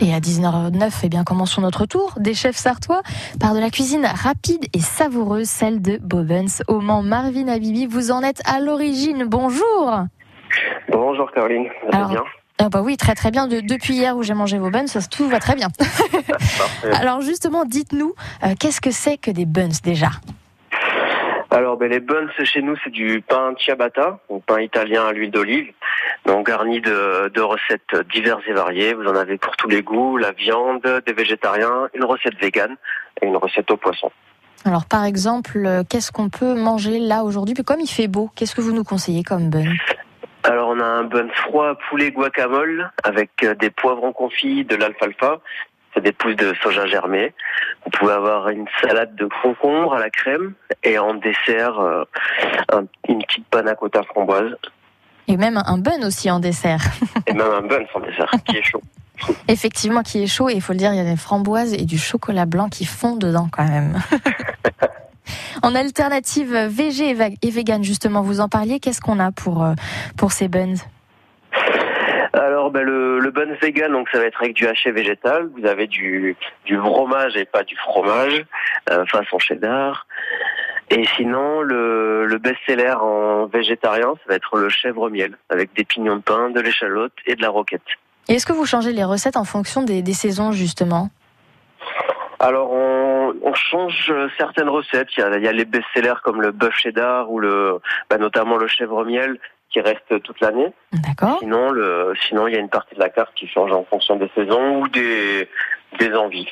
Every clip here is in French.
Et à 19h09, eh bien, commençons notre tour des chefs sartois par de la cuisine rapide et savoureuse, celle de Bobens au Mans. Marvin Abibi, vous en êtes à l'origine. Bonjour. Bonjour Caroline, ça va bien ah bah oui, très très bien. depuis hier où j'ai mangé vos buns, ça, tout va très bien. Alors justement, dites-nous, euh, qu'est-ce que c'est que des buns déjà? Alors, ben, les buns chez nous, c'est du pain ciabatta, donc pain italien à l'huile d'olive, donc garni de, de, recettes diverses et variées. Vous en avez pour tous les goûts, la viande, des végétariens, une recette végane et une recette au poisson. Alors, par exemple, euh, qu'est-ce qu'on peut manger là aujourd'hui? Puis comme il fait beau, qu'est-ce que vous nous conseillez comme bun? Alors on a un bun froid poulet guacamole avec euh, des poivrons confits, de l'alfalfa, c'est des pousses de soja germées. Vous pouvez avoir une salade de concombre à la crème et en dessert euh, une petite panna cotta framboise. Et même un bun aussi en dessert. et même un bun en dessert qui est chaud. Effectivement, qui est chaud et il faut le dire, il y a des framboises et du chocolat blanc qui font dedans quand même. En alternative végé et vegan, justement, vous en parliez. Qu'est-ce qu'on a pour, euh, pour ces buns? Alors ben, le, le bun vegan, donc ça va être avec du haché végétal. Vous avez du, du fromage et pas du fromage, euh, façon cheddar. Et sinon, le, le best-seller en végétarien, ça va être le chèvre miel, avec des pignons de pain, de l'échalote et de la roquette. Et est-ce que vous changez les recettes en fonction des, des saisons, justement? Alors on, on, change certaines recettes. Il y a, il y a les best-sellers comme le bœuf cheddar ou le, bah notamment le chèvre miel qui reste toute l'année. D'accord. Sinon, le, sinon il y a une partie de la carte qui change en fonction des saisons ou des, des envies.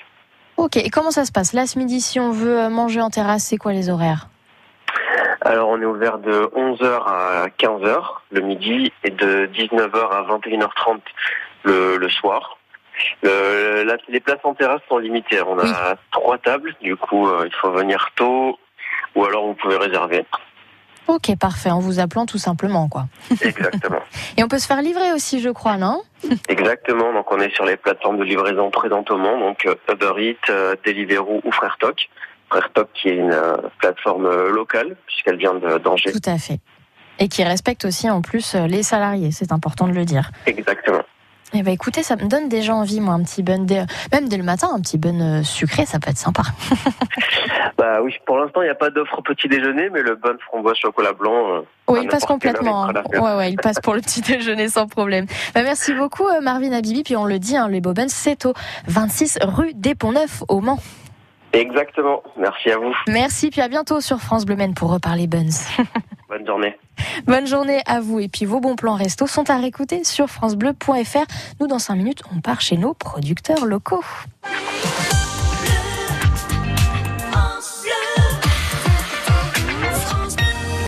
Ok. Et comment ça se passe Là, ce midi, si on veut manger en terrasse, c'est quoi les horaires alors on est ouvert de 11h à 15h le midi et de 19h à 21h30 le, le soir. Euh, les places en terrasse sont limitées. On a trois tables, du coup, euh, il faut venir tôt ou alors vous pouvez réserver. Ok, parfait. En vous appelant tout simplement, quoi. Exactement. Et on peut se faire livrer aussi, je crois, non? Exactement. Donc, on est sur les plateformes de livraison présentes au monde, donc euh, Uber Eats, Deliveroo ou Frère Toc. Frère Toc qui est une plateforme locale puisqu'elle vient d'Angers. Tout à fait. Et qui respecte aussi en plus les salariés. C'est important de le dire. Exactement. Eh ben écoutez, ça me donne déjà envie, moi, un petit bun, même dès le matin, un petit bun euh, sucré, ça peut être sympa. bah oui, pour l'instant, il n'y a pas d'offre petit déjeuner, mais le bun framboise chocolat blanc. Euh, oui, il passe complètement. Hein. Ouais, ouais, il passe pour le petit déjeuner sans problème. Bah, merci beaucoup, euh, Marvin Abibi. Puis on le dit, hein, les Bobens, c'est au 26 rue des Ponts Neufs, au Mans. Exactement. Merci à vous. Merci, puis à bientôt sur France Bleu Men pour reparler buns. Bonne journée. À vous. Et puis vos bons plans resto sont à réécouter sur FranceBleu.fr. Nous, dans 5 minutes, on part chez nos producteurs locaux.